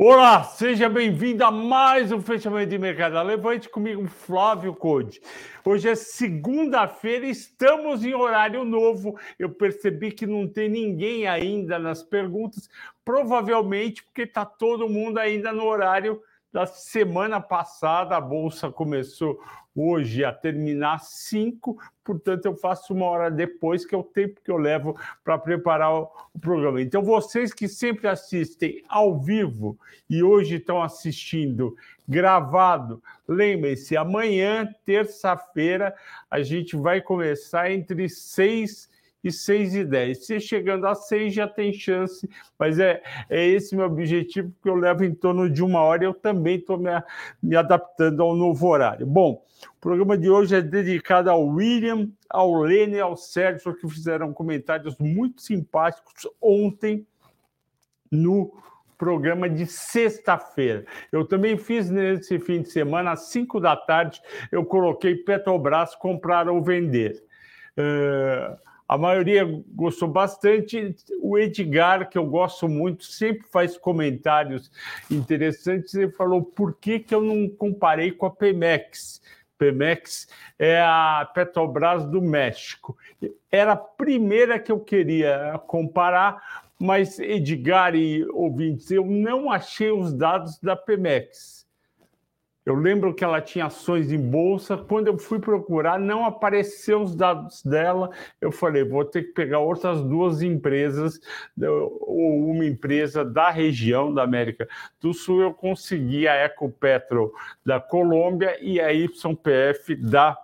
Olá, seja bem-vindo a mais um fechamento de mercado. Levante comigo, Flávio Code. Hoje é segunda-feira, estamos em horário novo. Eu percebi que não tem ninguém ainda nas perguntas, provavelmente porque está todo mundo ainda no horário da semana passada. A bolsa começou hoje a terminar 5, portanto eu faço uma hora depois, que é o tempo que eu levo para preparar o, o, programa. Então, vocês que sempre assistem ao vivo e hoje estão assistindo gravado, lembrem-se, amanhã, terça-feira, a gente vai começar entre 6 e 6 e 10. Se chegando a 6 já tem chance, mas é, é esse meu objetivo, porque eu levo em torno de uma hora eu também estou me, me adaptando ao novo horário. Bom, o programa de hoje é dedicado ao William, ao Lene e ao Sérgio, que fizeram comentários muito simpáticos ontem no programa de sexta-feira. Eu também fiz nesse fim de semana, às 5 da tarde, eu coloquei Petrobras comprar ou vender. Uh, a maioria gostou bastante. O Edgar, que eu gosto muito, sempre faz comentários interessantes. Ele falou por que, que eu não comparei com a Pemex. Pemex é a Petrobras do México. Era a primeira que eu queria comparar, mas Edgar e ouvintes, eu não achei os dados da Pemex eu lembro que ela tinha ações em bolsa. Quando eu fui procurar, não apareceu os dados dela. Eu falei, vou ter que pegar outras duas empresas, ou uma empresa da região da América do Sul. Eu consegui a Ecopetro da Colômbia e a YPF da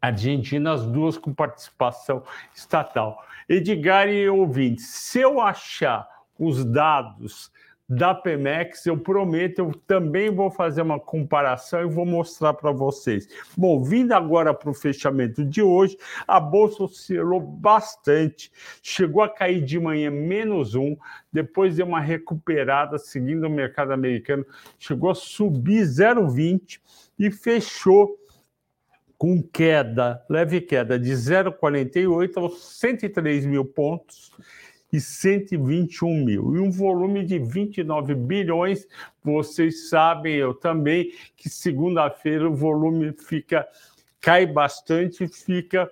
Argentina, as duas com participação estatal. Edgar e ouvintes, se eu achar os dados da Pemex, eu prometo, eu também vou fazer uma comparação e vou mostrar para vocês. Bom, vindo agora para o fechamento de hoje, a bolsa oscilou bastante, chegou a cair de manhã menos um, depois deu uma recuperada seguindo o mercado americano, chegou a subir 0,20 e fechou com queda, leve queda de 0,48 aos 103 mil pontos e 121 mil. E um volume de 29 bilhões. Vocês sabem, eu também, que segunda-feira o volume fica cai bastante, fica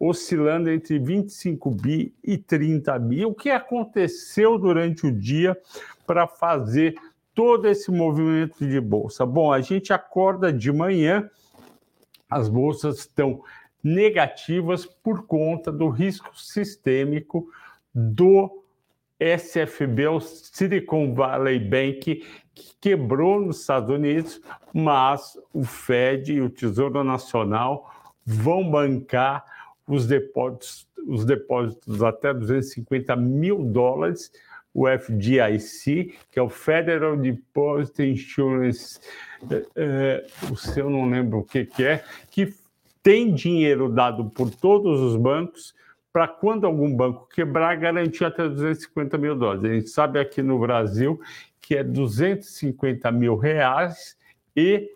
oscilando entre 25 bi e 30 bi. O que aconteceu durante o dia para fazer todo esse movimento de bolsa? Bom, a gente acorda de manhã, as bolsas estão negativas por conta do risco sistêmico do SFB, o Silicon Valley Bank, que quebrou nos Estados Unidos, mas o Fed e o Tesouro Nacional vão bancar os depósitos, os depósitos até 250 mil dólares, o FDIC, que é o Federal Deposit Insurance, é, o seu não lembro o que, que é, que tem dinheiro dado por todos os bancos para quando algum banco quebrar, garantir até 250 mil dólares. A gente sabe aqui no Brasil que é 250 mil reais e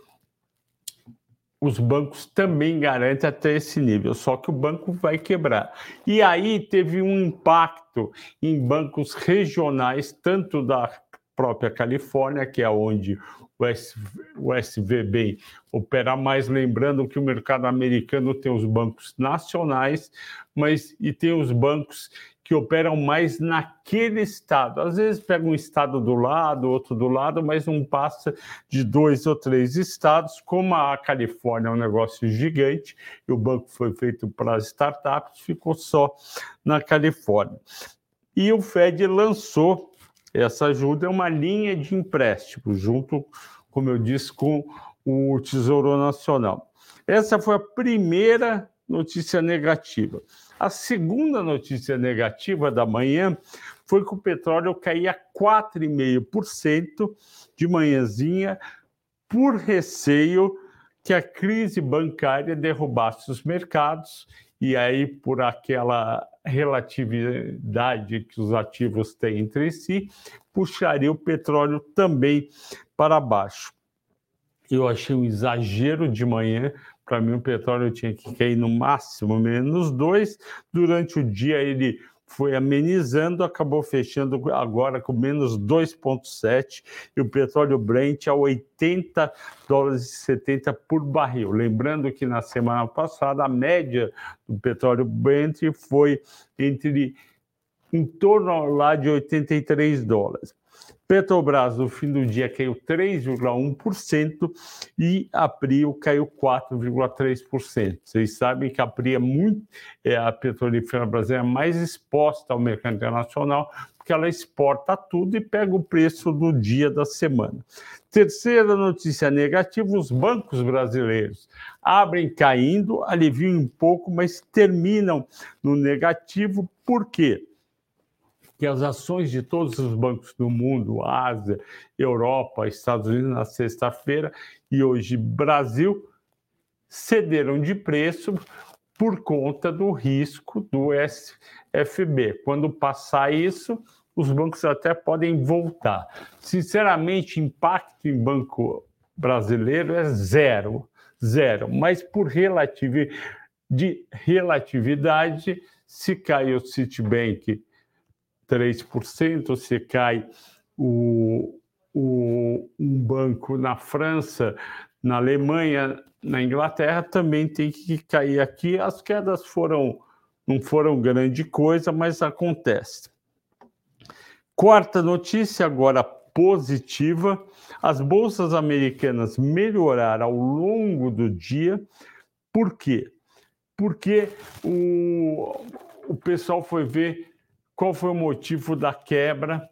os bancos também garantem até esse nível, só que o banco vai quebrar. E aí teve um impacto em bancos regionais, tanto da própria Califórnia, que é onde o, SV, o SVB opera mais, lembrando que o mercado americano tem os bancos nacionais, mas e tem os bancos que operam mais naquele estado. Às vezes pega um estado do lado, outro do lado, mas não passa de dois ou três estados. Como a Califórnia é um negócio gigante e o banco foi feito para startups, ficou só na Califórnia. E o Fed lançou essa ajuda é uma linha de empréstimo, junto, como eu disse, com o Tesouro Nacional. Essa foi a primeira notícia negativa. A segunda notícia negativa da manhã foi que o petróleo caía 4,5% de manhãzinha por receio que a crise bancária derrubasse os mercados e aí por aquela relatividade que os ativos têm entre si, puxaria o petróleo também para baixo. Eu achei um exagero de manhã. Para mim, o petróleo tinha que cair no máximo menos dois. Durante o dia, ele foi amenizando, acabou fechando agora com menos 2,7 e o petróleo Brent a 80 dólares e 70 por barril. Lembrando que na semana passada a média do petróleo Brent foi entre em torno lá de 83 dólares. Petrobras, no fim do dia, caiu 3,1% e a Prio caiu 4,3%. Vocês sabem que a Prio é muito, é a petrolífera brasileira mais exposta ao mercado internacional, porque ela exporta tudo e pega o preço do dia da semana. Terceira notícia negativa: os bancos brasileiros abrem caindo, aliviam um pouco, mas terminam no negativo. Por quê? Que as ações de todos os bancos do mundo, Ásia, Europa, Estados Unidos, na sexta-feira e hoje Brasil, cederam de preço por conta do risco do SFB. Quando passar isso, os bancos até podem voltar. Sinceramente, impacto em banco brasileiro é zero, zero. Mas por relativi de relatividade, se cai o Citibank 3%, se cai o, o, um banco na França, na Alemanha, na Inglaterra, também tem que cair aqui. As quedas foram não foram grande coisa, mas acontece. Quarta notícia, agora positiva: as bolsas americanas melhoraram ao longo do dia. Por quê? Porque o, o pessoal foi ver qual foi o motivo da quebra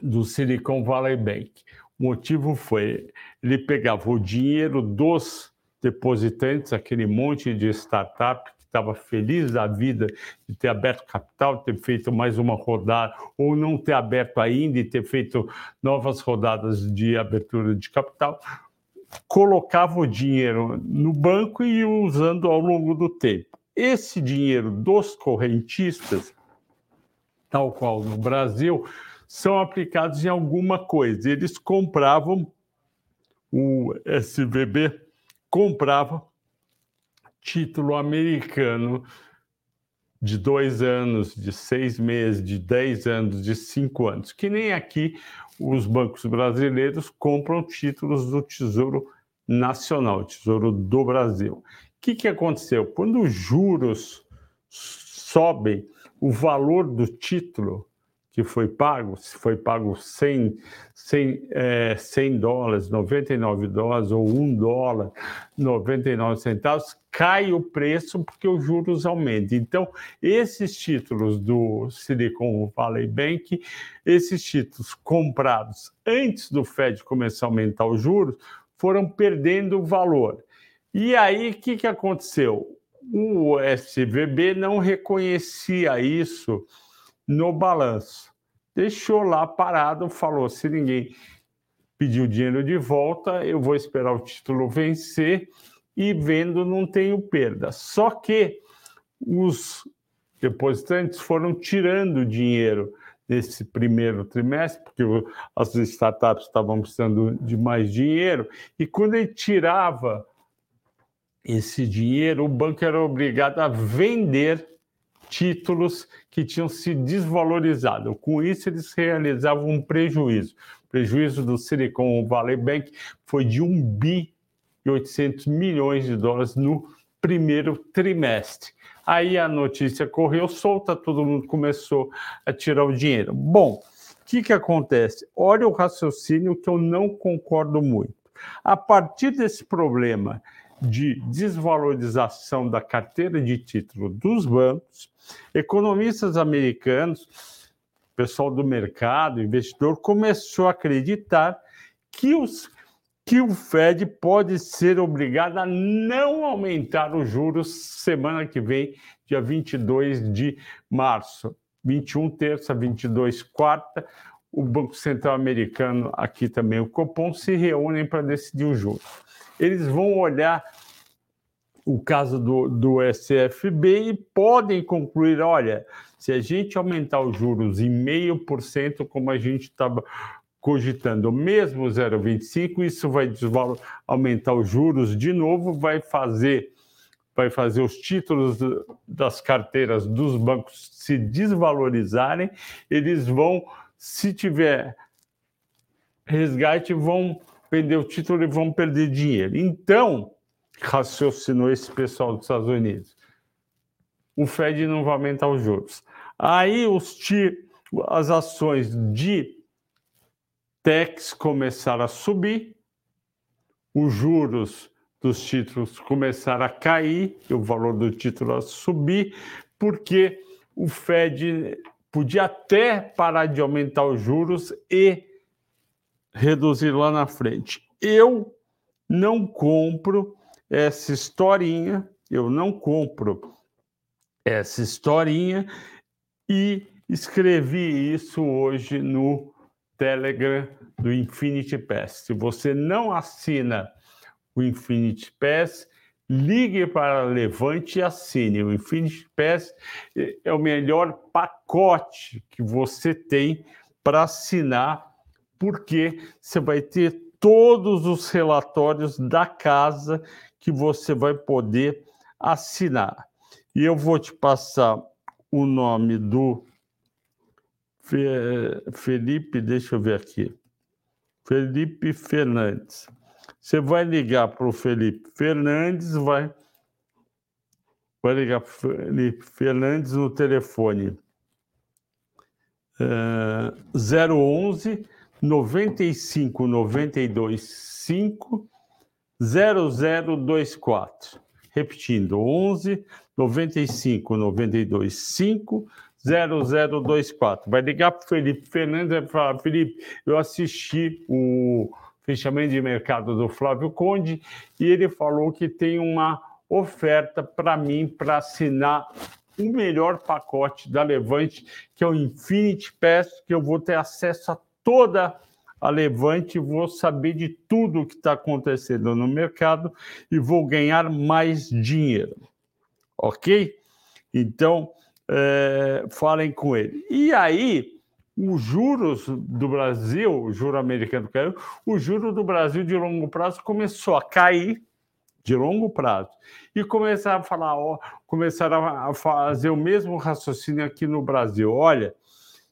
do Silicon Valley Bank? O motivo foi ele pegava o dinheiro dos depositantes, aquele monte de startup que estava feliz da vida de ter aberto capital, ter feito mais uma rodada, ou não ter aberto ainda e ter feito novas rodadas de abertura de capital, colocava o dinheiro no banco e ia usando ao longo do tempo. Esse dinheiro dos correntistas tal qual no Brasil, são aplicados em alguma coisa. Eles compravam, o SVB comprava título americano de dois anos, de seis meses, de dez anos, de cinco anos, que nem aqui os bancos brasileiros compram títulos do Tesouro Nacional, Tesouro do Brasil. O que, que aconteceu? Quando os juros sobem, o valor do título que foi pago, se foi pago 100, 100, é, 100 dólares, 99 dólares ou 1 dólar, 99 centavos, cai o preço porque os juros aumentam. Então, esses títulos do Silicon Valley Bank, esses títulos comprados antes do Fed começar a aumentar os juros, foram perdendo valor. E aí, o que, que aconteceu? O SVB não reconhecia isso no balanço. Deixou lá parado, falou: se ninguém pediu dinheiro de volta, eu vou esperar o título vencer e vendo não tenho perda. Só que os depositantes foram tirando dinheiro nesse primeiro trimestre, porque as startups estavam precisando de mais dinheiro, e quando ele tirava esse dinheiro, o banco era obrigado a vender títulos que tinham se desvalorizado. Com isso, eles realizavam um prejuízo. O prejuízo do Silicon Valley Bank foi de 1 bi e 800 milhões de dólares no primeiro trimestre. Aí a notícia correu solta, todo mundo começou a tirar o dinheiro. Bom, o que, que acontece? Olha o raciocínio que eu não concordo muito. A partir desse problema de desvalorização da carteira de título dos bancos, economistas americanos, pessoal do mercado, investidor, começou a acreditar que, os, que o Fed pode ser obrigado a não aumentar os juros semana que vem, dia 22 de março. 21 terça, 22 quarta, o Banco Central Americano, aqui também o Copom, se reúnem para decidir o juro eles vão olhar o caso do, do SFB e podem concluir: olha, se a gente aumentar os juros em meio por cento, como a gente estava cogitando, mesmo 0,25, isso vai aumentar os juros de novo, vai fazer vai fazer os títulos das carteiras dos bancos se desvalorizarem, eles vão, se tiver resgate, vão vender o título e vão perder dinheiro. Então, raciocinou esse pessoal dos Estados Unidos, o Fed não vai aumentar os juros. Aí os as ações de techs começaram a subir, os juros dos títulos começaram a cair, o valor do título a subir, porque o Fed podia até parar de aumentar os juros e reduzir lá na frente. Eu não compro essa historinha, eu não compro essa historinha e escrevi isso hoje no Telegram do Infinity Pass. Se você não assina o Infinity Pass, ligue para Levante e assine. O Infinity Pass é o melhor pacote que você tem para assinar, porque você vai ter todos os relatórios da casa que você vai poder assinar. E eu vou te passar o nome do Felipe, deixa eu ver aqui. Felipe Fernandes. Você vai ligar para o Felipe Fernandes, vai, vai ligar para o Felipe Fernandes no telefone uh, 011 95 92 5 0024. Repetindo, 11 95 92 5 0024. Vai ligar para o Felipe Fernandes e falar: Felipe, eu assisti o fechamento de mercado do Flávio Conde, e ele falou que tem uma oferta para mim para assinar o melhor pacote da Levante, que é o Infinity Pass, que eu vou ter acesso a toda a Levante, vou saber de tudo o que está acontecendo no mercado e vou ganhar mais dinheiro. Ok? Então, é, falem com ele. E aí, os juros do Brasil, o juro americano caiu, o juro do Brasil de longo prazo começou a cair de longo prazo e começaram a falar, ó, começaram a fazer o mesmo raciocínio aqui no Brasil. Olha,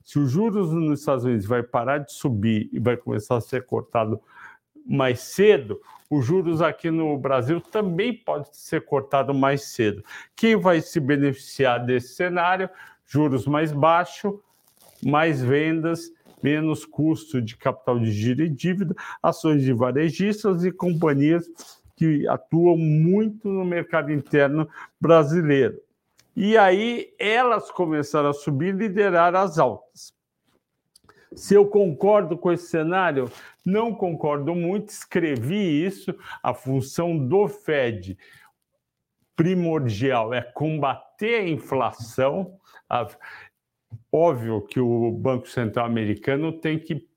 se os juros nos Estados Unidos vai parar de subir e vai começar a ser cortado mais cedo, os juros aqui no Brasil também pode ser cortado mais cedo. Quem vai se beneficiar desse cenário? Juros mais baixos, mais vendas, menos custo de capital de giro e dívida, ações de varejistas e companhias que atuam muito no mercado interno brasileiro. E aí elas começaram a subir, liderar as altas. Se eu concordo com esse cenário, não concordo muito, escrevi isso. A função do Fed primordial é combater a inflação. Óbvio que o Banco Central americano tem que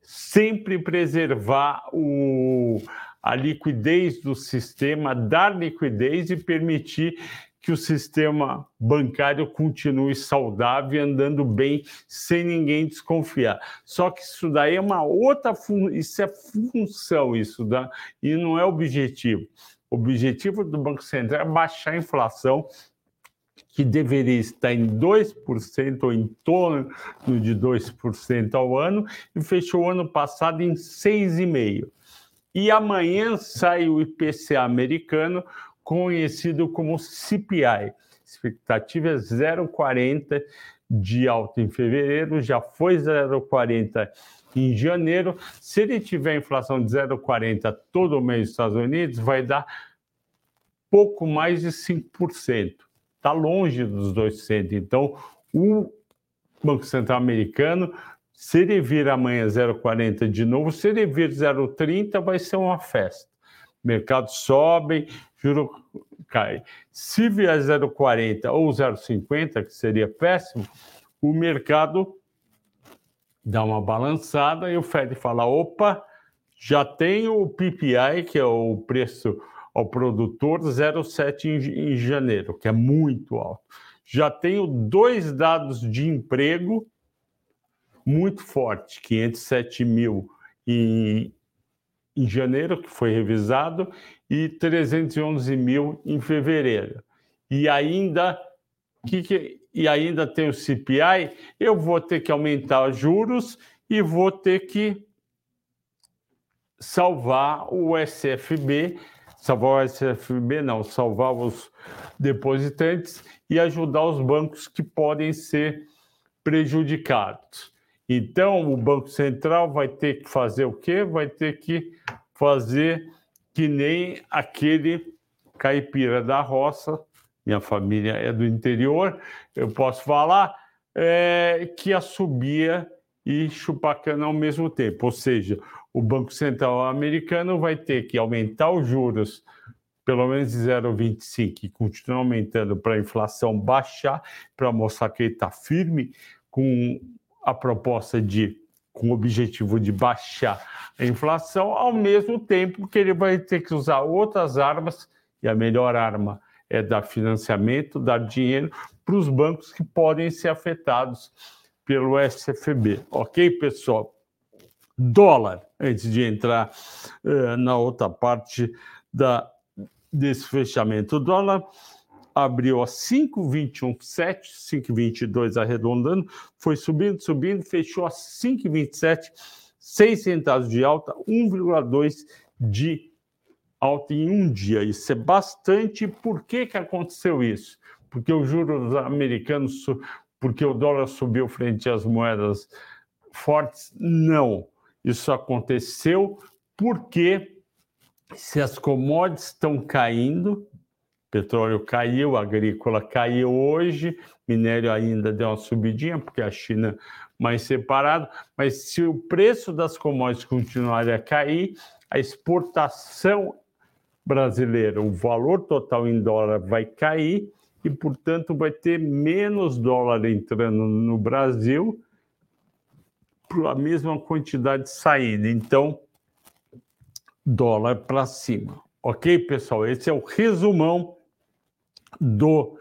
sempre preservar o, a liquidez do sistema, dar liquidez e permitir que o sistema bancário continue saudável e andando bem sem ninguém desconfiar. Só que isso daí é uma outra fun... isso é função isso da e não é objetivo. O objetivo do Banco Central é baixar a inflação que deveria estar em 2% ou em torno de 2% ao ano, e fechou o ano passado em 6,5%. E amanhã sai o IPCA americano, conhecido como CPI. Expectativa é 0,40 de alta em fevereiro, já foi 0,40 em janeiro. Se ele tiver inflação de 0,40 todo mês nos Estados Unidos, vai dar pouco mais de 5% está longe dos 2,60. Então, o Banco Central americano, se ele vir amanhã 0,40 de novo, se ele vir 0,30, vai ser uma festa. Mercado sobe, juro cai. Se vier 0,40 ou 0,50, que seria péssimo, o mercado dá uma balançada e o Fed fala: opa, já tem o PPI, que é o preço ao produtor 0,7 em, em janeiro, que é muito alto. Já tenho dois dados de emprego muito fortes, 507 mil em, em janeiro, que foi revisado, e 311 mil em fevereiro. E ainda, que, que, e ainda tem o CPI, eu vou ter que aumentar os juros e vou ter que salvar o SFB, salvar o SFB não, salvar os depositantes e ajudar os bancos que podem ser prejudicados. Então, o Banco Central vai ter que fazer o quê? Vai ter que fazer que nem aquele caipira da roça, minha família é do interior, eu posso falar, é, que assobia e chupar cana ao mesmo tempo. Ou seja, o Banco Central americano vai ter que aumentar os juros pelo menos de 0,25 e continuar aumentando para a inflação baixar, para mostrar que ele está firme com a proposta de com o objetivo de baixar a inflação, ao mesmo tempo que ele vai ter que usar outras armas, e a melhor arma é dar financiamento, dar dinheiro para os bancos que podem ser afetados pelo SFB. Ok, pessoal? Dólar, antes de entrar uh, na outra parte da, desse fechamento. O dólar abriu a 5,217, 5,22 arredondando, foi subindo, subindo, fechou a 5,27, 6 centavos de alta, 1,2 de alta em um dia. Isso é bastante. Por que, que aconteceu isso? Porque os juros americanos, porque o dólar subiu frente às moedas fortes? Não. Isso aconteceu porque se as commodities estão caindo, petróleo caiu, agrícola caiu hoje, minério ainda deu uma subidinha, porque a China mais separado, mas se o preço das commodities continuar a cair, a exportação brasileira, o valor total em dólar vai cair e, portanto, vai ter menos dólar entrando no Brasil a mesma quantidade saindo. Então, dólar para cima. Ok, pessoal? Esse é o resumão do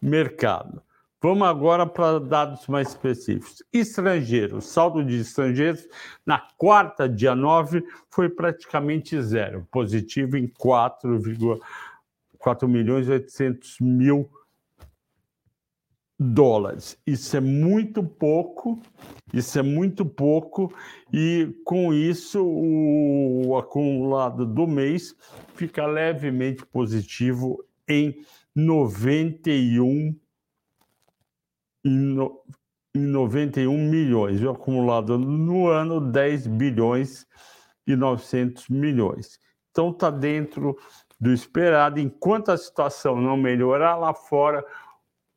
mercado. Vamos agora para dados mais específicos. Estrangeiros, saldo de estrangeiros na quarta, dia 9, foi praticamente zero, positivo em 4,4 milhões e 800 mil dólares. Isso é muito pouco, isso é muito pouco, e com isso o acumulado do mês fica levemente positivo em 91 em, em 91 milhões, o acumulado no ano 10 bilhões e 900 milhões. Então está dentro do esperado, enquanto a situação não melhorar lá fora,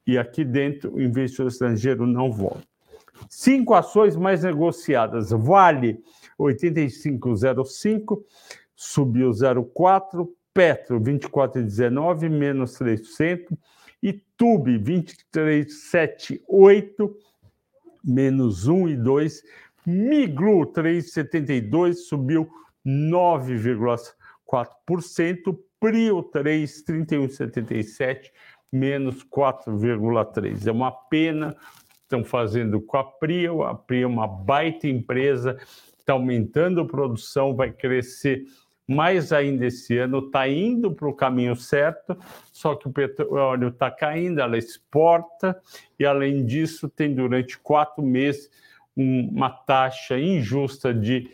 e aqui dentro o investidor estrangeiro não volta. Cinco ações mais negociadas. Vale 85,05, subiu 0,4. Petro 24,19, menos 3%. E Tube 23,78, menos 1,2. Miglu 3,72, subiu 9,4%. Prio 3, 31,77, menos 4,3. É uma pena, estão fazendo com a Prio, a Prio é uma baita empresa, está aumentando a produção, vai crescer mais ainda esse ano, está indo para o caminho certo, só que o petróleo está caindo, ela exporta, e além disso, tem durante quatro meses uma taxa injusta de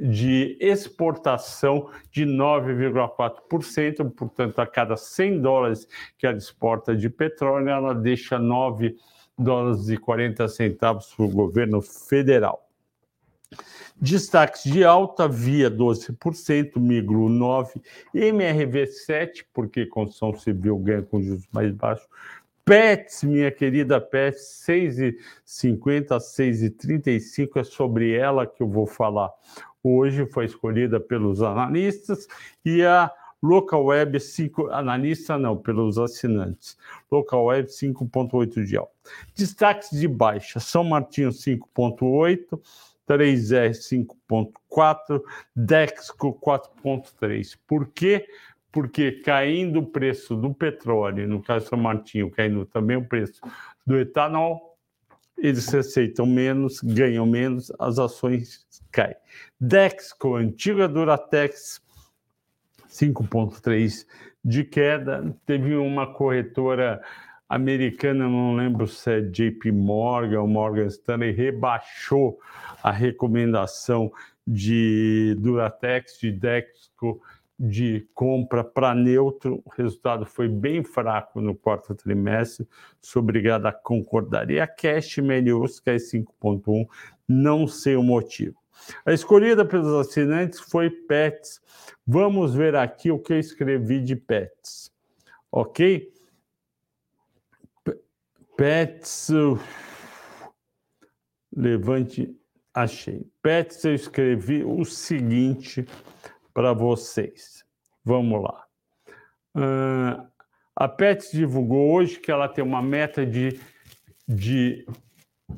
de exportação de 9,4%, portanto, a cada 100 dólares que ela exporta de petróleo, ela deixa 9 dólares e 40 centavos para o governo federal. Destaques de alta, Via 12%, Migro 9%, MRV 7%, porque construção civil ganha com juros mais baixos, Pets, minha querida Pets, 6,50 a 6,35 é sobre ela que eu vou falar. Hoje foi escolhida pelos analistas e a Local Web 5, analista não, pelos assinantes. Local Web 5.8 de alta. Destaques de baixa, São Martinho 5.8, 3R 5.4, Dexco 4.3. Por quê? Porque caindo o preço do petróleo, no caso São Martinho, caindo também o preço do etanol, eles receitam menos, ganham menos, as ações caem. Dexco, antiga Duratex, 5,3 de queda. Teve uma corretora americana, não lembro se é JP Morgan ou Morgan Stanley, rebaixou a recomendação de Duratex, de Dexco, de compra para neutro. O resultado foi bem fraco no quarto trimestre. Sou obrigado a concordar. E a Cash Melius, que é 5,1, não sei o motivo. A escolhida pelos assinantes foi Pets. Vamos ver aqui o que eu escrevi de Pets. Ok? Pets. Levante. Achei. Pets, eu escrevi o seguinte para vocês. Vamos lá. Uh, a Pets divulgou hoje que ela tem uma meta de, de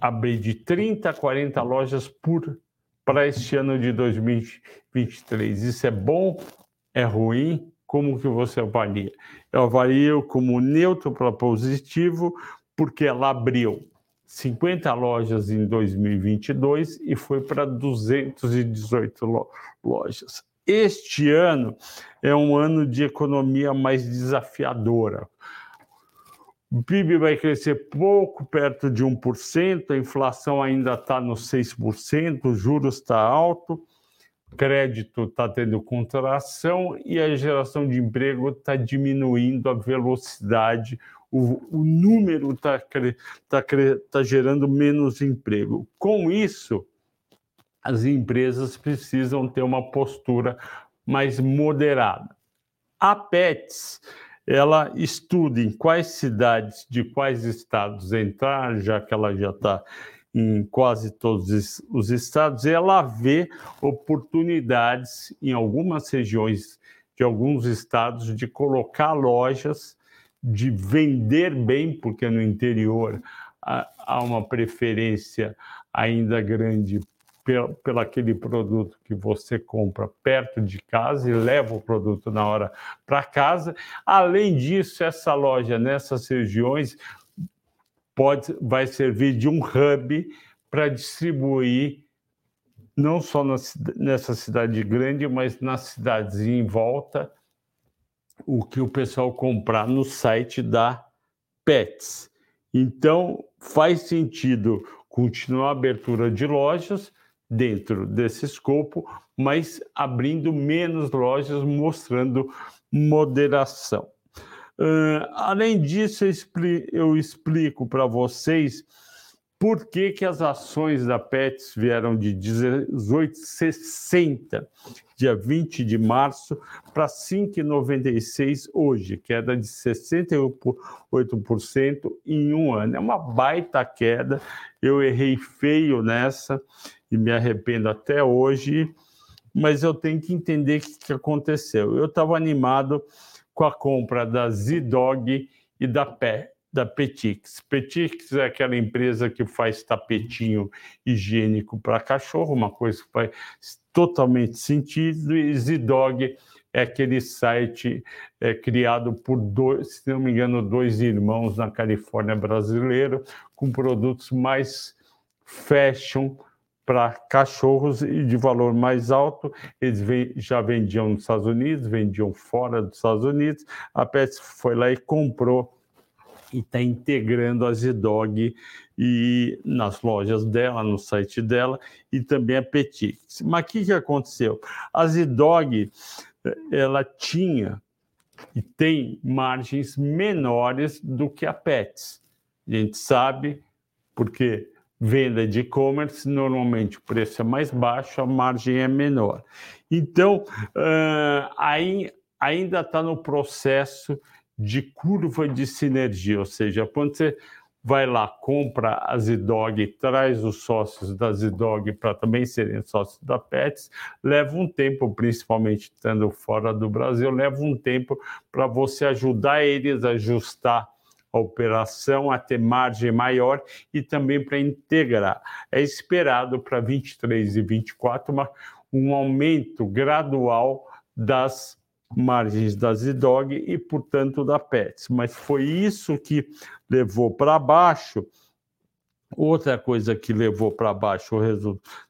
abrir de 30 a 40 lojas por para este ano de 2023. Isso é bom? É ruim? Como que você avalia? Eu avalio como neutro para positivo, porque ela abriu 50 lojas em 2022 e foi para 218 lojas. Este ano é um ano de economia mais desafiadora. O PIB vai crescer pouco, perto de 1%, a inflação ainda está nos 6%, o juros está alto, crédito está tendo contração e a geração de emprego está diminuindo a velocidade, o, o número está tá, tá gerando menos emprego. Com isso, as empresas precisam ter uma postura mais moderada. A PETS, ela estuda em quais cidades de quais estados entrar, já que ela já está em quase todos os estados, e ela vê oportunidades em algumas regiões de alguns estados de colocar lojas, de vender bem, porque no interior há uma preferência ainda grande pelo, aquele produto que você compra perto de casa e leva o produto na hora para casa. Além disso, essa loja nessas regiões pode vai servir de um hub para distribuir não só na, nessa cidade grande, mas nas cidades em volta, o que o pessoal comprar no site da Pets. Então, faz sentido continuar a abertura de lojas, dentro desse escopo, mas abrindo menos lojas, mostrando moderação. Uh, além disso, eu, expli eu explico para vocês por que, que as ações da Pets vieram de 18,60, dia 20 de março, para 5,96 hoje, queda de 68% em um ano. É uma baita queda, eu errei feio nessa e me arrependo até hoje, mas eu tenho que entender o que, aconteceu. Eu estava animado com a compra da Zidog e da Pé, da Petix. Petix é aquela empresa que faz tapetinho higiênico para cachorro, uma coisa que faz totalmente sentido, e Zidog é aquele site é, criado por dois, se não me engano, dois irmãos na Califórnia brasileiro, com produtos mais fashion para cachorros e de valor mais alto. Eles já vendiam nos Estados Unidos, vendiam fora dos Estados Unidos. A Pets foi lá e comprou e está integrando a Zidog e nas lojas dela, no site dela e também a Petix. Mas o que, que aconteceu? A Zidog ela tinha e tem margens menores do que a Pets. A gente sabe porque venda de e-commerce, normalmente o preço é mais baixo, a margem é menor. Então, uh, aí, ainda está no processo de curva de sinergia, ou seja, quando você vai lá, compra a Zidog, traz os sócios da Zidog para também serem sócios da Pets, leva um tempo, principalmente estando fora do Brasil, leva um tempo para você ajudar eles a ajustar a operação a ter margem maior e também para integrar. É esperado para 23 e 24 uma, um aumento gradual das margens da Zidog e, portanto, da Pets. Mas foi isso que levou para baixo Outra coisa que levou para baixo o resultado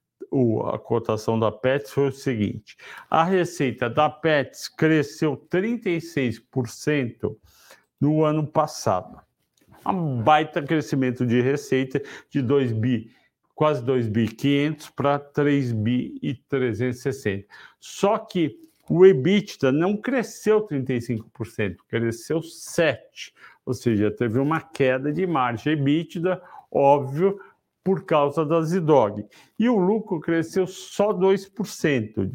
a cotação da Pets foi o seguinte: a receita da Pets cresceu 36% no ano passado. Um baita crescimento de receita de 2 bi, quase 2 bi 500 para 3 bi e 360. Só que o EBITDA não cresceu 35%, cresceu 7%, ou seja, teve uma queda de margem EBITDA, óbvio, por causa da Zidog. E o lucro cresceu só 2%.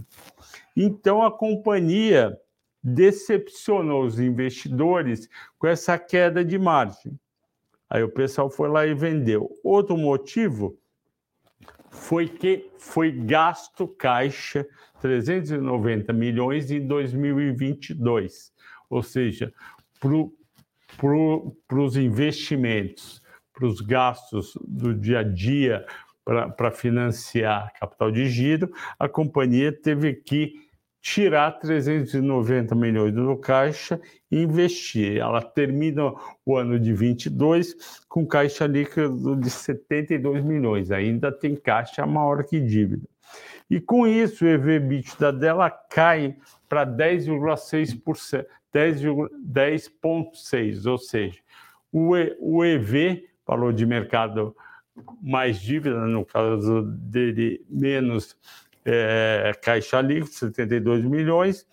Então a companhia decepcionou os investidores com essa queda de margem. Aí o pessoal foi lá e vendeu. Outro motivo foi que foi gasto caixa 390 milhões em 2022, ou seja, para os investimentos para os gastos do dia a dia para financiar capital de giro, a companhia teve que tirar 390 milhões do caixa e investir. Ela termina o ano de 22 com caixa líquido de 72 milhões, ainda tem caixa maior que dívida. E com isso, o EV/EBITDA dela cai para 10,6%, 10,6, ou seja, o, EV falou de mercado mais dívida, no caso dele, menos é, caixa líquida, 72 milhões,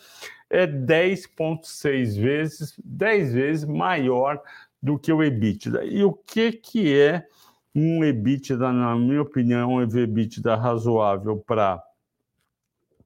é 10,6 vezes, 10 vezes maior do que o EBITDA. E o que, que é um EBITDA, na minha opinião, um EBITDA razoável para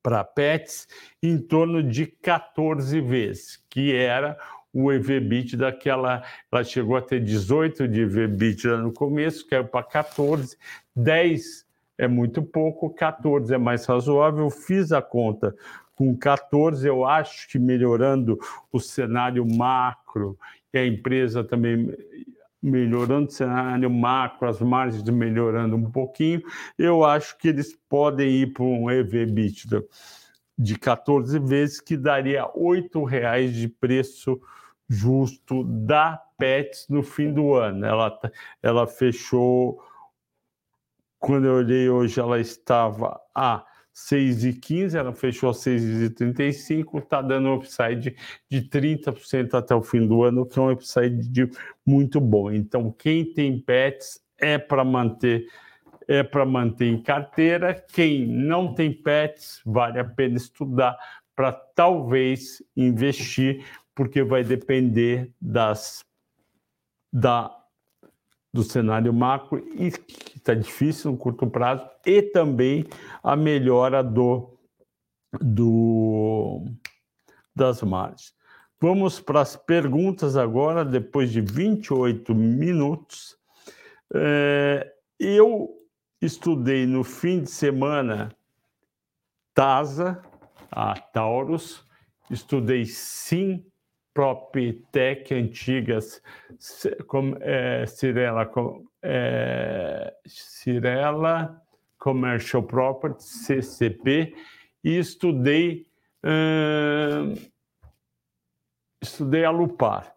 para PETs em torno de 14 vezes, que era o EVBIT daquela, ela chegou a ter 18 de EVBIT no começo, caiu para 14, 10 é muito pouco, 14 é mais razoável, fiz a conta com 14, eu acho que melhorando o cenário macro e a empresa também melhorando o cenário macro, as margens melhorando um pouquinho, eu acho que eles podem ir para um EV/EBITDA de 14 vezes, que daria R$ reais de preço justo da Pets no fim do ano. Ela, ela fechou, quando eu olhei hoje, ela estava a 6,15, ela fechou a 6,35, está dando um upside de 30% até o fim do ano, que é um upside de muito bom. Então, quem tem pets é para manter é para manter em carteira. Quem não tem pets, vale a pena estudar para talvez investir, porque vai depender das, da, do cenário macro, e que está difícil no curto prazo, e também a melhora do, do, das margens. Vamos para as perguntas agora, depois de 28 minutos. É, eu estudei no fim de semana TASA, a Taurus, estudei SIM PropTech antigas, como é, Cirela, é, Cirela Commercial Property, CCP, e estudei, hum, estudei a Lupar.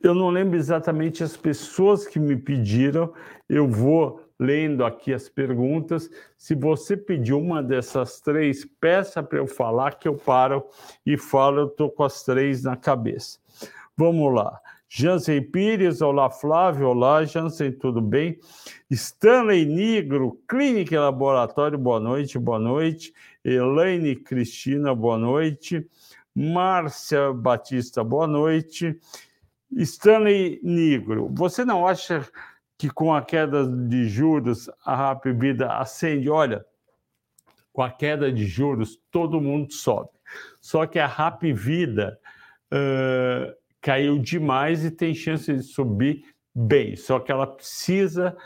Eu não lembro exatamente as pessoas que me pediram, eu vou lendo aqui as perguntas. Se você pediu uma dessas três, peça para eu falar que eu paro e falo, eu estou com as três na cabeça. Vamos lá. Jansen Pires, olá Flávio, olá Jansen, tudo bem? Stanley Negro, Clínica e Laboratório, boa noite, boa noite. Elaine Cristina, boa noite. Márcia Batista, boa noite. Stanley Negro, você não acha que com a queda de juros a Rap Vida acende. Olha, com a queda de juros todo mundo sobe. Só que a Rap Vida uh, caiu demais e tem chance de subir bem. Só que ela precisa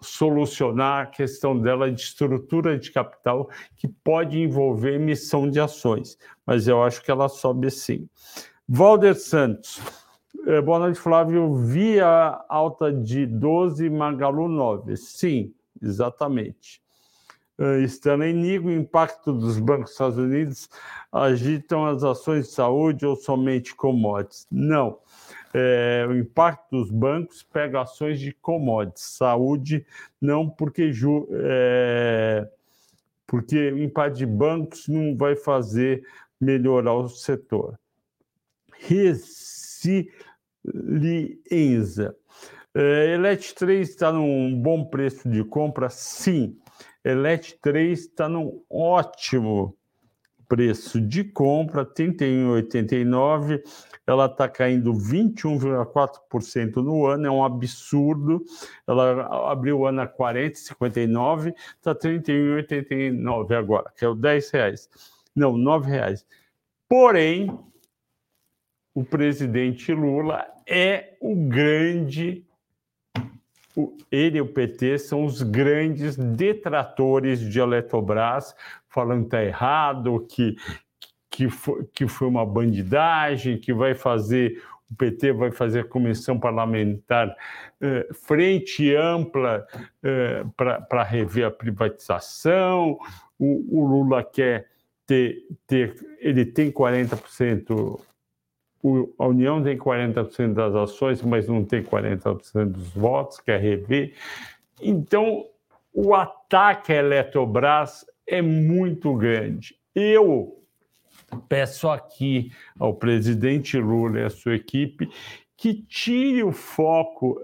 solucionar a questão dela de estrutura de capital que pode envolver emissão de ações, mas eu acho que ela sobe sim. Valder Santos, boa noite, Flávio. Via alta de 12, Magalu 9. Sim, exatamente. Uh, Stanley Nigo, impacto dos bancos dos Estados Unidos agitam as ações de saúde ou somente commodities? Não. é, o impacto dos bancos pega ações de commodities, saúde não, porque, é, porque o impacto de bancos não vai fazer melhorar o setor. Resiliência. É, Elet 3 está num bom preço de compra? Sim. Elet 3 está num ótimo preço de compra, R$ 31,89. Ela está caindo 21,4% no ano, é um absurdo. Ela abriu o ano a 40,59, está 31,89 agora, que é o 10 reais. Não, 9 reais. Porém, o presidente Lula é o grande ele e o PT são os grandes detratores de Eletrobras, falando que está errado, que, que, foi, que foi uma bandidagem, que vai fazer, o PT vai fazer comissão parlamentar eh, frente ampla eh, para rever a privatização, o, o Lula quer ter, ter, ele tem 40% a União tem 40% das ações, mas não tem 40% dos votos, quer rever. Então, o ataque à Eletrobras é muito grande. Eu peço aqui ao presidente Lula e à sua equipe que tire o foco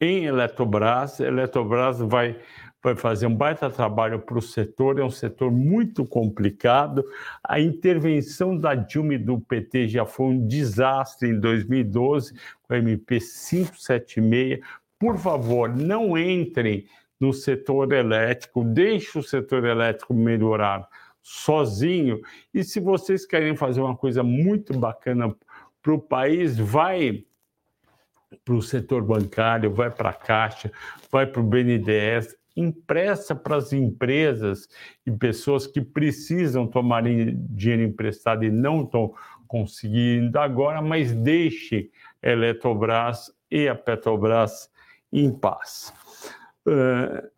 em Eletrobras. Eletrobras vai vai fazer um baita trabalho para o setor, é um setor muito complicado. A intervenção da Dilma e do PT já foi um desastre em 2012, com a MP 576. Por favor, não entrem no setor elétrico, deixe o setor elétrico melhorar sozinho. E se vocês querem fazer uma coisa muito bacana para o país, vai para o setor bancário, vai para a Caixa, vai para o BNDES, empresta para as empresas e pessoas que precisam tomar dinheiro emprestado e não estão conseguindo agora, mas deixe a Eletrobras e a Petrobras em paz. Uh,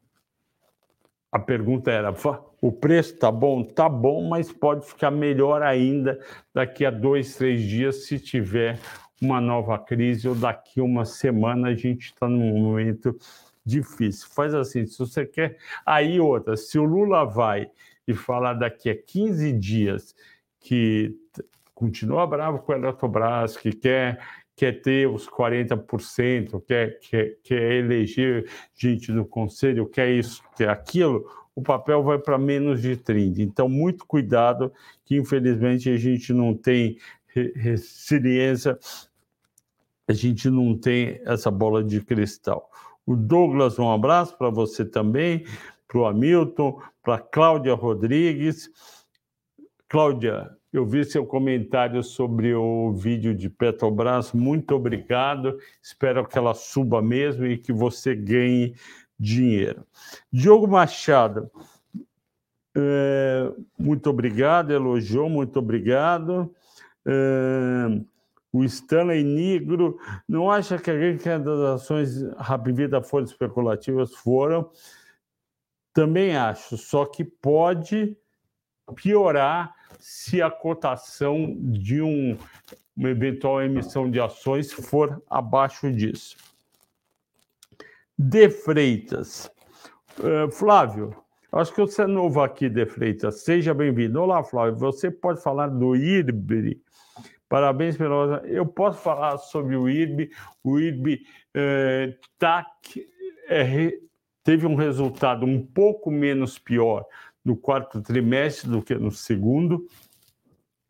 a pergunta era: o preço está bom? Está bom, mas pode ficar melhor ainda daqui a dois, três dias, se tiver uma nova crise ou daqui a uma semana. A gente está num momento difícil. Faz assim, se você quer. Aí outra, se o Lula vai e falar daqui a 15 dias que continua bravo com a Eletrobras, que quer, quer ter os 40%, quer, quer, quer eleger gente no conselho, quer isso, quer aquilo, o papel vai para menos de 30. Então, muito cuidado, que infelizmente a gente não tem resiliência, a gente não tem essa bola de cristal. O Douglas, um abraço para você também, para o Hamilton, para Cláudia Rodrigues. Cláudia, eu vi seu comentário sobre o vídeo de Petrobras, muito obrigado. Espero que ela suba mesmo e que você ganhe dinheiro. Diogo Machado, é, muito obrigado, elogiou, muito obrigado. É, o Stanley Negro, não acha que as ações Rapvida foram especulativas? Foram. Também acho, só que pode piorar se a cotação de um, uma eventual emissão de ações for abaixo disso. De Freitas. Uh, Flávio, acho que você é novo aqui, De Freitas. Seja bem-vindo. Olá, Flávio. Você pode falar do IRB Parabéns pela. Eu posso falar sobre o IRB. O IRB eh, tá, é, teve um resultado um pouco menos pior no quarto trimestre do que no segundo.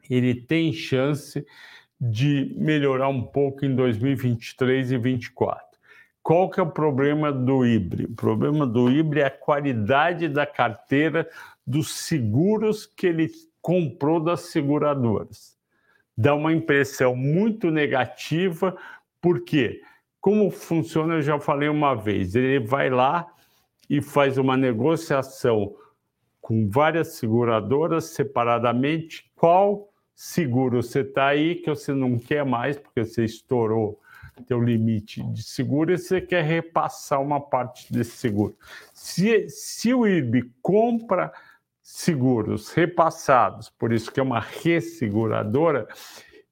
Ele tem chance de melhorar um pouco em 2023 e 2024. Qual que é o problema do IBRE? O problema do IBRE é a qualidade da carteira dos seguros que ele comprou das seguradoras dá uma impressão muito negativa, porque como funciona, eu já falei uma vez, ele vai lá e faz uma negociação com várias seguradoras separadamente, qual seguro você está aí que você não quer mais, porque você estourou teu limite de seguro e você quer repassar uma parte desse seguro. Se, se o IRB compra seguros repassados, por isso que é uma resseguradora,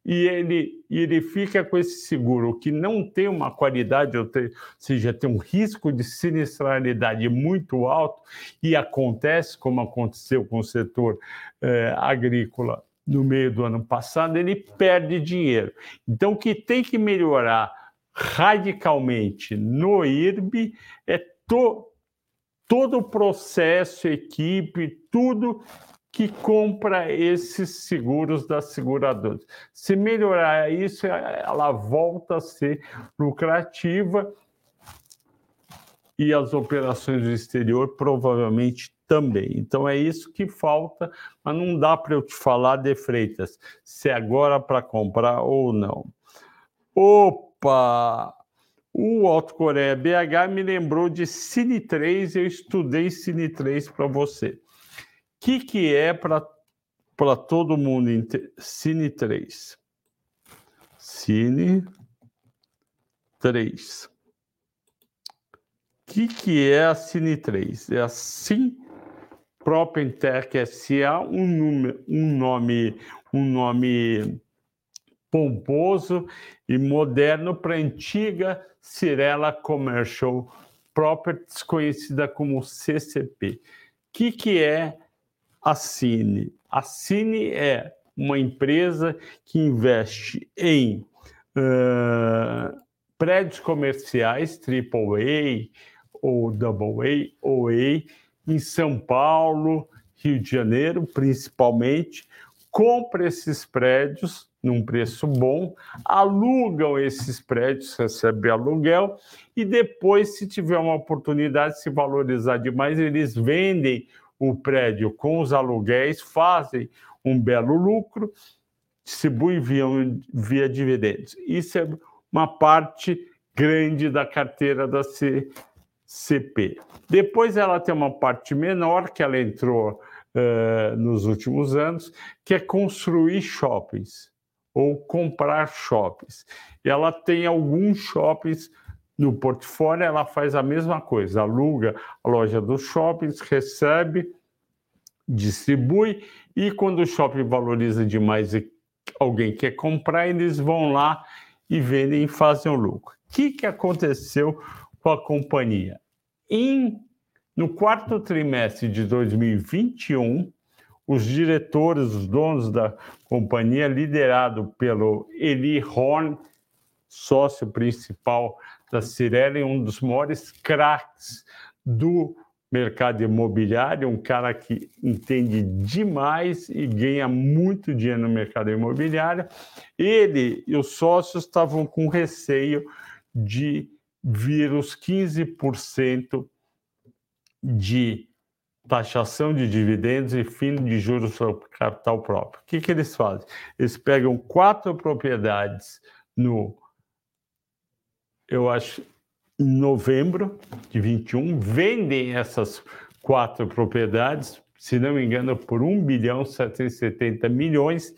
e ele, ele fica com esse seguro que não tem uma qualidade, ou, tem, ou seja, tem um risco de sinistralidade muito alto, e acontece, como aconteceu com o setor eh, agrícola no meio do ano passado, ele perde dinheiro. Então, o que tem que melhorar radicalmente no IRB é todo o processo, equipe, tudo que compra esses seguros das seguradoras. Se melhorar isso, ela volta a ser lucrativa e as operações do exterior provavelmente também. Então é isso que falta, mas não dá para eu te falar de Freitas, se é agora para comprar ou não. Opa! O Alto Coreia BH me lembrou de Cine 3, eu estudei Cine 3 para você que, que é para todo mundo? Cine 3. Cine 3. O que, que é a Cine 3? É assim Propentec SA, um nome, um nome, um nome pomposo e moderno para antiga Cirela Commercial Properties, conhecida como CCP. O que, que é a Cine. A Cine é uma empresa que investe em uh, prédios comerciais AAA ou AA ou A em São Paulo, Rio de Janeiro, principalmente, compra esses prédios num preço bom, alugam esses prédios, recebe aluguel e depois, se tiver uma oportunidade de se valorizar demais, eles vendem o prédio com os aluguéis, fazem um belo lucro, distribuem via, via dividendos. Isso é uma parte grande da carteira da CCP. Depois ela tem uma parte menor que ela entrou uh, nos últimos anos, que é construir shoppings ou comprar shoppings. Ela tem alguns shoppings no portfólio, ela faz a mesma coisa, aluga a loja dos shoppings, recebe, distribui, e quando o shopping valoriza demais e alguém quer comprar, eles vão lá e vendem e fazem o lucro. O que, que aconteceu com a companhia? Em, no quarto trimestre de 2021, os diretores, os donos da companhia, liderado pelo Eli Horn, sócio principal da Cirelli, um dos maiores craques do mercado imobiliário, um cara que entende demais e ganha muito dinheiro no mercado imobiliário. Ele e os sócios estavam com receio de vir os 15% de taxação de dividendos e fim de juros sobre capital próprio. O que, que eles fazem? Eles pegam quatro propriedades no eu acho, em novembro de 21, vendem essas quatro propriedades, se não me engano, por 1 bilhão 770 milhões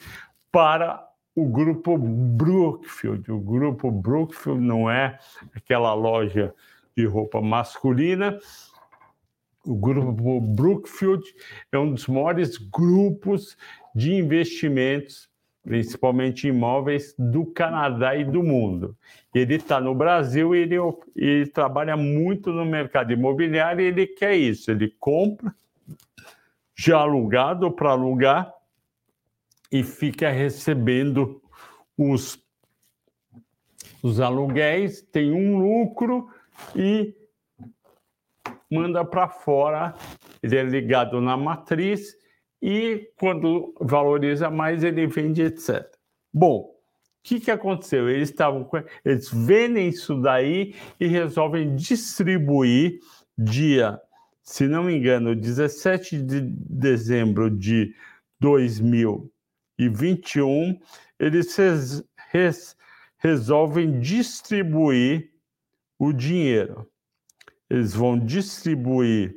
para o grupo Brookfield. O grupo Brookfield não é aquela loja de roupa masculina. O grupo Brookfield é um dos maiores grupos de investimentos principalmente imóveis do Canadá e do mundo. Ele está no Brasil e ele, ele trabalha muito no mercado imobiliário e ele quer isso. Ele compra já alugado para alugar e fica recebendo os, os aluguéis, tem um lucro e manda para fora. Ele é ligado na matriz e quando valoriza mais, ele vende, etc. Bom, o que, que aconteceu? Eles estavam eles vendem isso daí e resolvem distribuir dia, se não me engano, 17 de dezembro de 2021, eles res, res, resolvem distribuir o dinheiro. Eles vão distribuir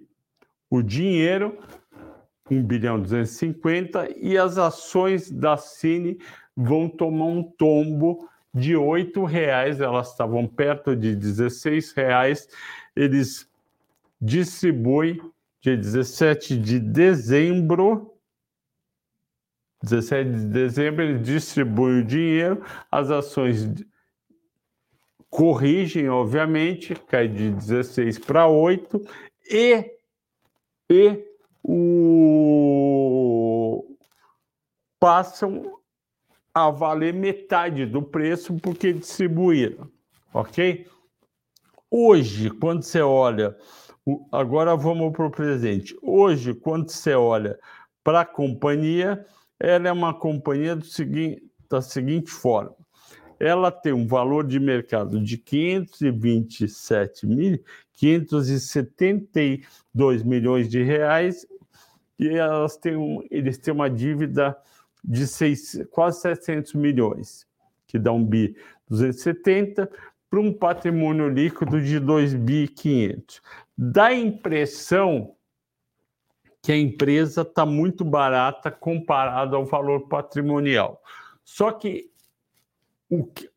o dinheiro 1 bilhão 250 e as ações da Cine vão tomar um tombo de R$ reais, elas estavam perto de R$ reais. Eles distribuem dia 17 de dezembro 17 de dezembro, ele distribui o dinheiro, as ações corrigem, obviamente, cai de 16 para 8, e, e o, passam a valer metade do preço porque distribuíram, ok? Hoje, quando você olha, agora vamos para o presente. Hoje, quando você olha para a companhia, ela é uma companhia do seguinte, da seguinte forma: ela tem um valor de mercado de 527 mil, 572 milhões de reais e elas têm um, eles têm uma dívida de seis, quase 700 milhões, que dá um bi 270 para um patrimônio líquido de 2 bi 500. Dá a impressão que a empresa está muito barata comparado ao valor patrimonial. Só que o que,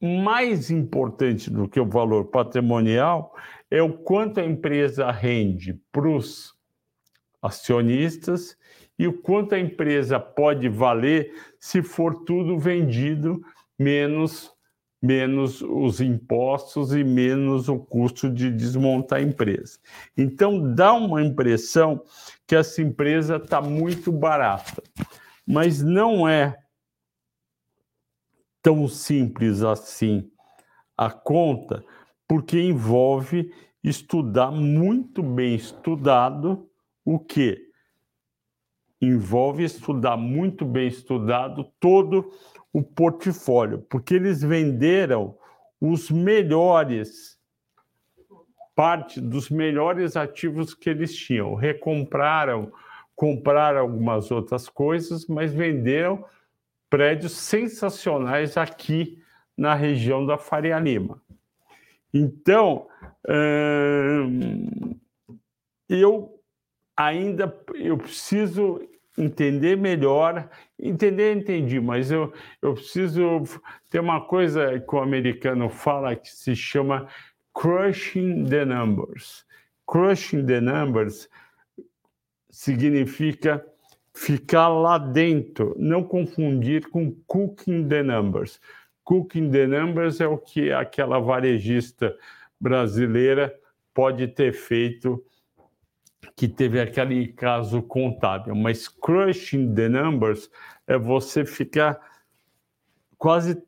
mais importante do que o valor patrimonial é o quanto a empresa rende para os acionistas e o quanto a empresa pode valer se for tudo vendido menos menos os impostos e menos o custo de desmontar a empresa. Então dá uma impressão que essa empresa está muito barata, mas não é tão simples assim a conta, porque envolve estudar muito bem estudado o que envolve estudar muito bem estudado todo o portfólio, porque eles venderam os melhores parte dos melhores ativos que eles tinham, recompraram, compraram algumas outras coisas, mas venderam prédios sensacionais aqui na região da Faria Lima. Então, hum, eu ainda eu preciso entender melhor. Entender, entendi, mas eu, eu preciso ter uma coisa que o americano fala que se chama crushing the numbers. Crushing the numbers significa ficar lá dentro, não confundir com cooking the numbers. Cooking the numbers é o que aquela varejista brasileira pode ter feito que teve aquele caso contábil, mas crushing the numbers é você ficar quase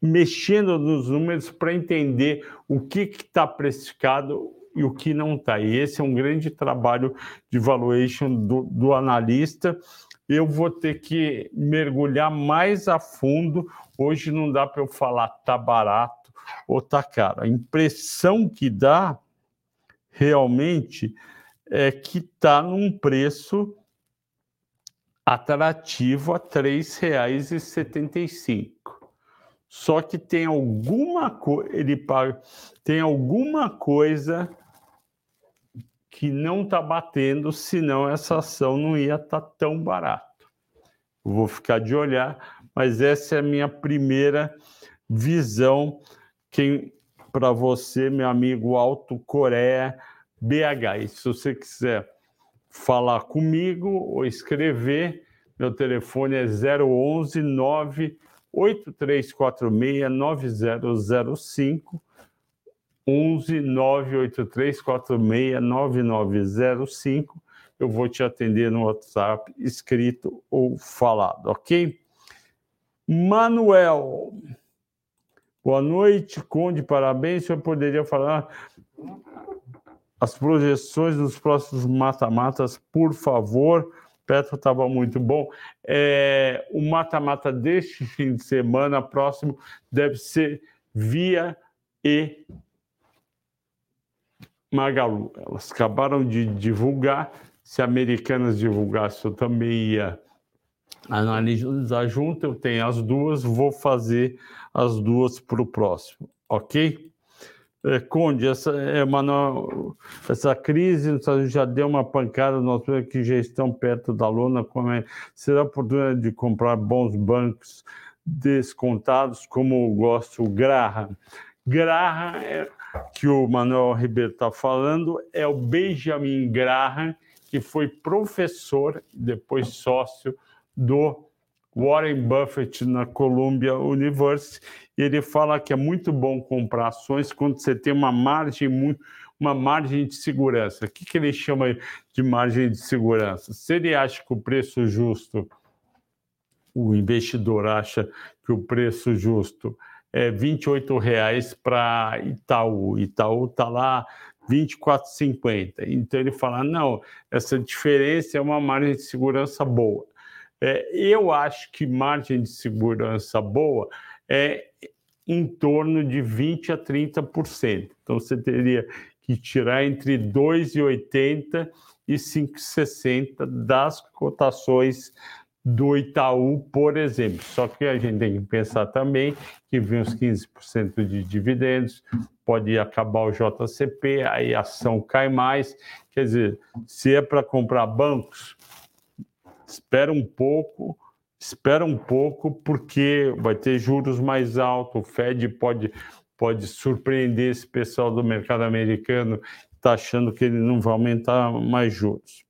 mexendo nos números para entender o que está precificado e o que não está. E esse é um grande trabalho de valuation do, do analista. Eu vou ter que mergulhar mais a fundo. Hoje não dá para eu falar tá barato ou tá caro. A impressão que dá realmente é que está num preço atrativo a R$ 3,75. Só que tem alguma coisa, ele paga, tem alguma coisa que não está batendo, senão essa ação não ia estar tá tão barato. vou ficar de olhar, mas essa é a minha primeira visão. Quem para você, meu amigo Alto Coreia, BH. E se você quiser falar comigo ou escrever, meu telefone é 011 98346 9005 11 98346 9905. Eu vou te atender no WhatsApp, escrito ou falado, ok? Manuel. Boa noite, Conde, parabéns. O senhor poderia falar as projeções dos próximos mata-matas, por favor. Petro estava muito bom. É, o mata-mata deste fim de semana próximo deve ser via e Magalu. Elas acabaram de divulgar. Se Americanas divulgasse, eu também ia analisar junto. Eu tenho as duas, vou fazer as duas para o próximo, ok? É, Conde, essa, é uma, essa crise já deu uma pancada nós que já estão perto da lona. Como é, será oportunidade de comprar bons bancos descontados, como gosto o Graham. Graham, é, que o Manuel Ribeiro está falando, é o Benjamin Graham, que foi professor, depois sócio do Warren Buffett na Columbia University, e ele fala que é muito bom comprar ações quando você tem uma margem muito uma margem de segurança. O que, que ele chama de margem de segurança? Se ele acha que o preço justo, o investidor acha que o preço justo é R$ 28,00 para Itaú, Itaú está lá 24,50. Então ele fala: não, essa diferença é uma margem de segurança boa. É, eu acho que margem de segurança boa é em torno de 20% a 30%. Então você teria que tirar entre 2,80 e 5,60 das cotações do Itaú, por exemplo. Só que a gente tem que pensar também que vem uns 15% de dividendos, pode acabar o JCP, aí a ação cai mais. Quer dizer, se é para comprar bancos, espera um pouco, espera um pouco, porque vai ter juros mais altos, o Fed pode, pode surpreender esse pessoal do mercado americano, está achando que ele não vai aumentar mais juros.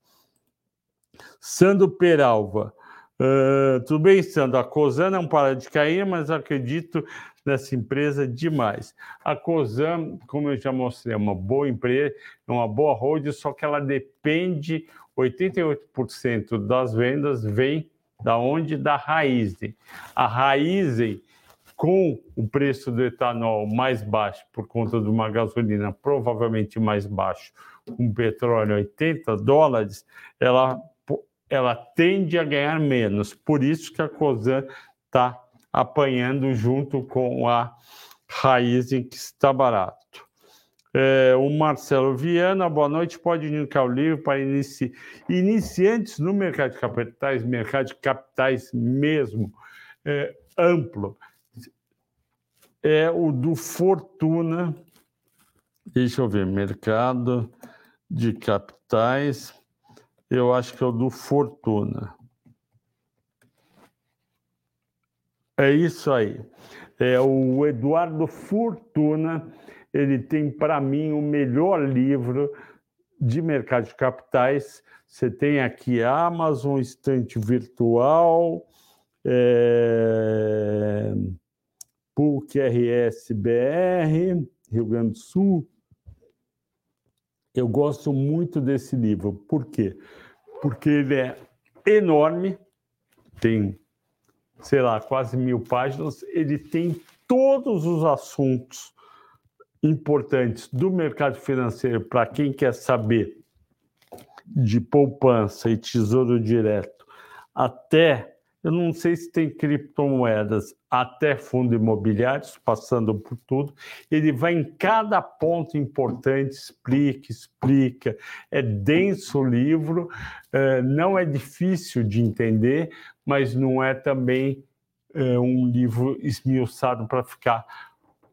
Sandro Peralva, uh, tudo bem, Sandro? A Cosan não para de cair, mas acredito nessa empresa demais. A Cosan, como eu já mostrei, é uma boa empresa, é uma boa holding, só que ela depende 88% das vendas vem da onde? Da Raizen. A Raizen, com o preço do etanol mais baixo por conta de uma gasolina provavelmente mais baixo, com petróleo 80 dólares, ela, ela tende a ganhar menos. Por isso que a Cosan está apanhando junto com a Raizen, que está barato. É, o Marcelo Viana, boa noite. Pode indicar o livro para inici... iniciantes no mercado de capitais, mercado de capitais mesmo, é, amplo. É o do Fortuna. Deixa eu ver, mercado de capitais. Eu acho que é o do Fortuna. É isso aí. É o Eduardo Fortuna ele tem, para mim, o melhor livro de mercado de capitais. Você tem aqui Amazon, Estante Virtual, é, PUC Rio Grande do Sul. Eu gosto muito desse livro. Por quê? Porque ele é enorme, tem, sei lá, quase mil páginas, ele tem todos os assuntos importantes do mercado financeiro para quem quer saber de poupança e tesouro direto, até, eu não sei se tem criptomoedas, até fundo imobiliários, passando por tudo, ele vai em cada ponto importante, explica, explica. É denso o livro, é, não é difícil de entender, mas não é também é, um livro esmiuçado para ficar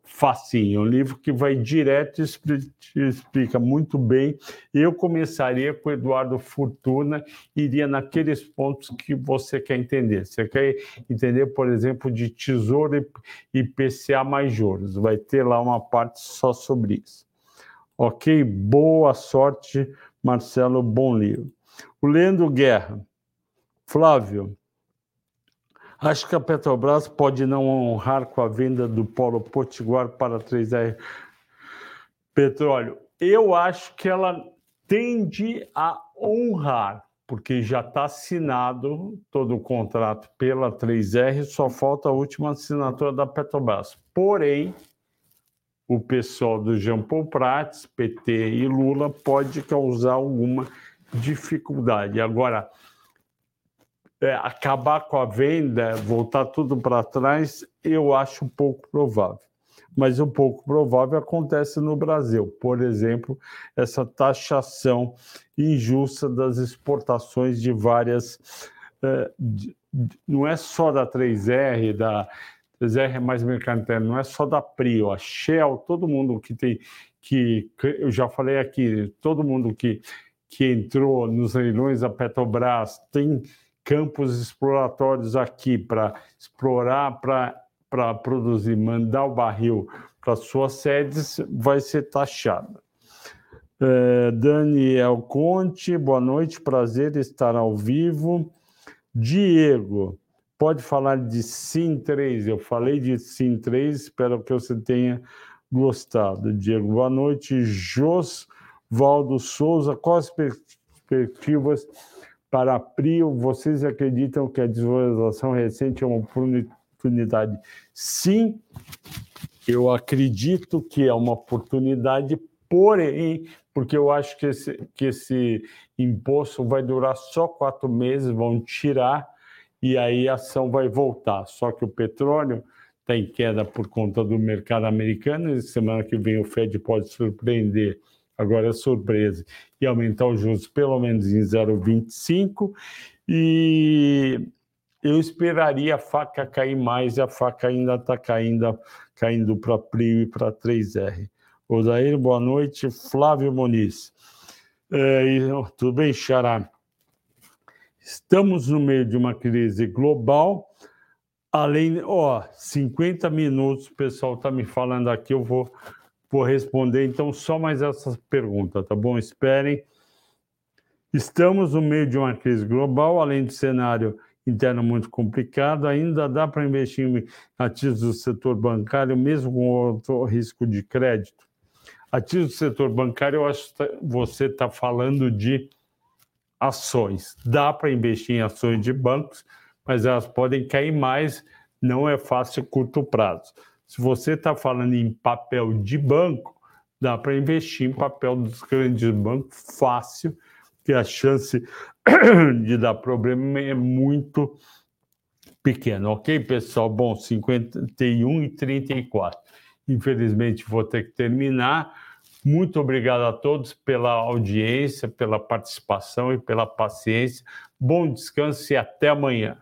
facinho, um livro que vai direto e explica muito bem. Eu começaria com Eduardo Fortuna, iria naqueles pontos que você quer entender. Você quer entender, por exemplo, de tesouro e IPCA mais juros. Vai ter lá uma parte só sobre isso. Ok? Boa sorte, Marcelo, bom livro. O Leandro Guerra. Flávio, Acho que a Petrobras pode não honrar com a venda do Polo Potiguar para 3R Petróleo. Eu acho que ela tende a honrar, porque já está assinado todo o contrato pela 3R, só falta a última assinatura da Petrobras. Porém, o pessoal do Jean Paul Prats, PT e Lula pode causar alguma dificuldade. Agora, é, acabar com a venda, voltar tudo para trás, eu acho pouco provável. Mas um pouco provável acontece no Brasil. Por exemplo, essa taxação injusta das exportações de várias. É, de, não é só da 3R, da 3R é mais mercado interno, não é só da Prio, a Shell, todo mundo que tem. que Eu já falei aqui, todo mundo que, que entrou nos leilões da Petrobras tem campos exploratórios aqui para explorar, para produzir, mandar o barril para suas sedes, vai ser taxada. É, Daniel Conte, boa noite, prazer estar ao vivo. Diego, pode falar de Sim 3. Eu falei de Sim 3, espero que você tenha gostado. Diego, boa noite. Jos Valdo Souza, quais perspectivas para Prio? Vocês acreditam que a desvalorização recente é uma oportunidade? Sim, eu acredito que é uma oportunidade, porém, porque eu acho que esse, que esse imposto vai durar só quatro meses, vão tirar e aí a ação vai voltar. Só que o petróleo está em queda por conta do mercado americano, e semana que vem o Fed pode surpreender, agora é surpresa, e aumentar os juros pelo menos em 0,25, e eu esperaria a faca cair mais, e a faca ainda está caindo, caindo para Prio e para 3R. Odair, boa noite. Flávio Moniz. É, tudo bem, Xará? Estamos no meio de uma crise global. Além, ó, 50 minutos, o pessoal está me falando aqui, eu vou, vou responder. Então, só mais essa pergunta, tá bom? Esperem. Estamos no meio de uma crise global, além do cenário interno muito complicado, ainda dá para investir em ativos do setor bancário, mesmo com outro risco de crédito? Ativos do setor bancário, eu acho que você está falando de ações. Dá para investir em ações de bancos, mas elas podem cair mais, não é fácil curto prazo. Se você está falando em papel de banco, dá para investir em papel dos grandes bancos fácil, que a chance de dar problema é muito pequena, ok, pessoal? Bom, 51 e 34. Infelizmente, vou ter que terminar. Muito obrigado a todos pela audiência, pela participação e pela paciência. Bom descanso e até amanhã.